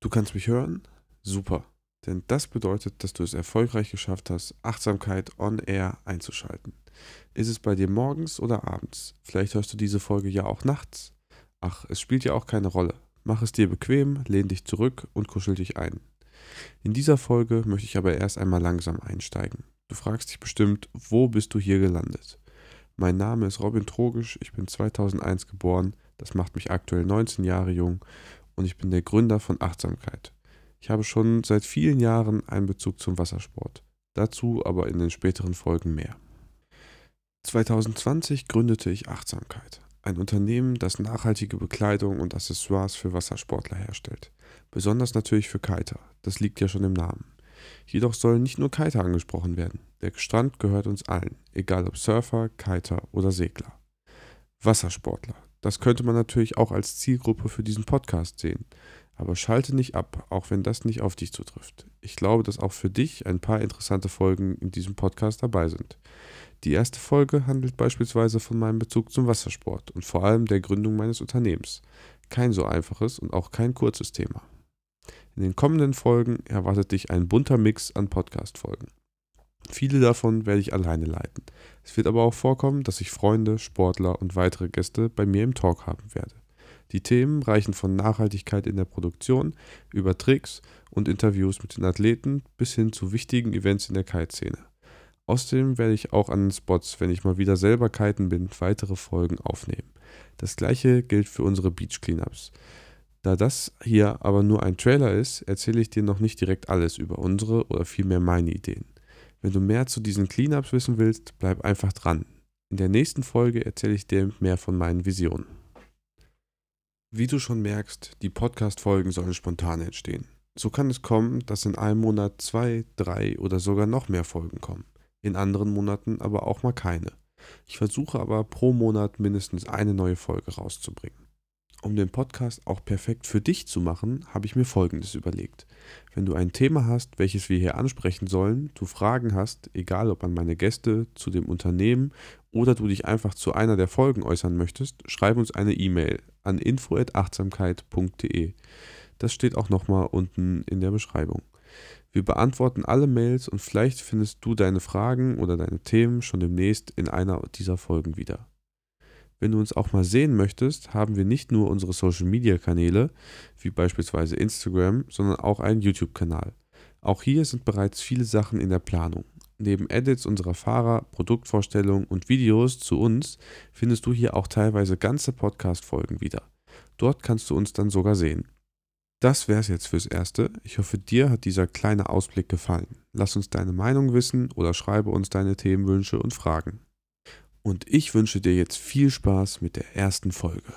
Du kannst mich hören? Super. Denn das bedeutet, dass du es erfolgreich geschafft hast, Achtsamkeit on Air einzuschalten. Ist es bei dir morgens oder abends? Vielleicht hörst du diese Folge ja auch nachts. Ach, es spielt ja auch keine Rolle. Mach es dir bequem, lehn dich zurück und kuschel dich ein. In dieser Folge möchte ich aber erst einmal langsam einsteigen. Du fragst dich bestimmt, wo bist du hier gelandet? Mein Name ist Robin Trogisch, ich bin 2001 geboren, das macht mich aktuell 19 Jahre jung und ich bin der Gründer von Achtsamkeit. Ich habe schon seit vielen Jahren einen Bezug zum Wassersport. Dazu aber in den späteren Folgen mehr. 2020 gründete ich Achtsamkeit, ein Unternehmen, das nachhaltige Bekleidung und Accessoires für Wassersportler herstellt. Besonders natürlich für Kiter, das liegt ja schon im Namen. Jedoch sollen nicht nur Kiter angesprochen werden. Der Strand gehört uns allen, egal ob Surfer, Kiter oder Segler. Wassersportler, das könnte man natürlich auch als Zielgruppe für diesen Podcast sehen. Aber schalte nicht ab, auch wenn das nicht auf dich zutrifft. Ich glaube, dass auch für dich ein paar interessante Folgen in diesem Podcast dabei sind. Die erste Folge handelt beispielsweise von meinem Bezug zum Wassersport und vor allem der Gründung meines Unternehmens. Kein so einfaches und auch kein kurzes Thema. In den kommenden Folgen erwartet dich ein bunter Mix an Podcast-Folgen. Viele davon werde ich alleine leiten. Es wird aber auch vorkommen, dass ich Freunde, Sportler und weitere Gäste bei mir im Talk haben werde. Die Themen reichen von Nachhaltigkeit in der Produktion über Tricks und Interviews mit den Athleten bis hin zu wichtigen Events in der Kiteszene. Außerdem werde ich auch an den Spots, wenn ich mal wieder selber kiten bin, weitere Folgen aufnehmen. Das gleiche gilt für unsere Beach Cleanups. Da das hier aber nur ein Trailer ist, erzähle ich dir noch nicht direkt alles über unsere oder vielmehr meine Ideen. Wenn du mehr zu diesen Cleanups wissen willst, bleib einfach dran. In der nächsten Folge erzähle ich dir mehr von meinen Visionen. Wie du schon merkst, die Podcast-Folgen sollen spontan entstehen. So kann es kommen, dass in einem Monat zwei, drei oder sogar noch mehr Folgen kommen. In anderen Monaten aber auch mal keine. Ich versuche aber pro Monat mindestens eine neue Folge rauszubringen. Um den Podcast auch perfekt für dich zu machen, habe ich mir Folgendes überlegt. Wenn du ein Thema hast, welches wir hier ansprechen sollen, du Fragen hast, egal ob an meine Gäste, zu dem Unternehmen oder du dich einfach zu einer der Folgen äußern möchtest, schreib uns eine E-Mail an info@achtsamkeit.de. Das steht auch nochmal unten in der Beschreibung. Wir beantworten alle Mails und vielleicht findest du deine Fragen oder deine Themen schon demnächst in einer dieser Folgen wieder. Wenn du uns auch mal sehen möchtest, haben wir nicht nur unsere Social-Media-Kanäle, wie beispielsweise Instagram, sondern auch einen YouTube-Kanal. Auch hier sind bereits viele Sachen in der Planung. Neben Edits unserer Fahrer, Produktvorstellungen und Videos zu uns findest du hier auch teilweise ganze Podcast-Folgen wieder. Dort kannst du uns dann sogar sehen. Das wäre es jetzt fürs Erste. Ich hoffe, dir hat dieser kleine Ausblick gefallen. Lass uns deine Meinung wissen oder schreibe uns deine Themenwünsche und Fragen. Und ich wünsche dir jetzt viel Spaß mit der ersten Folge.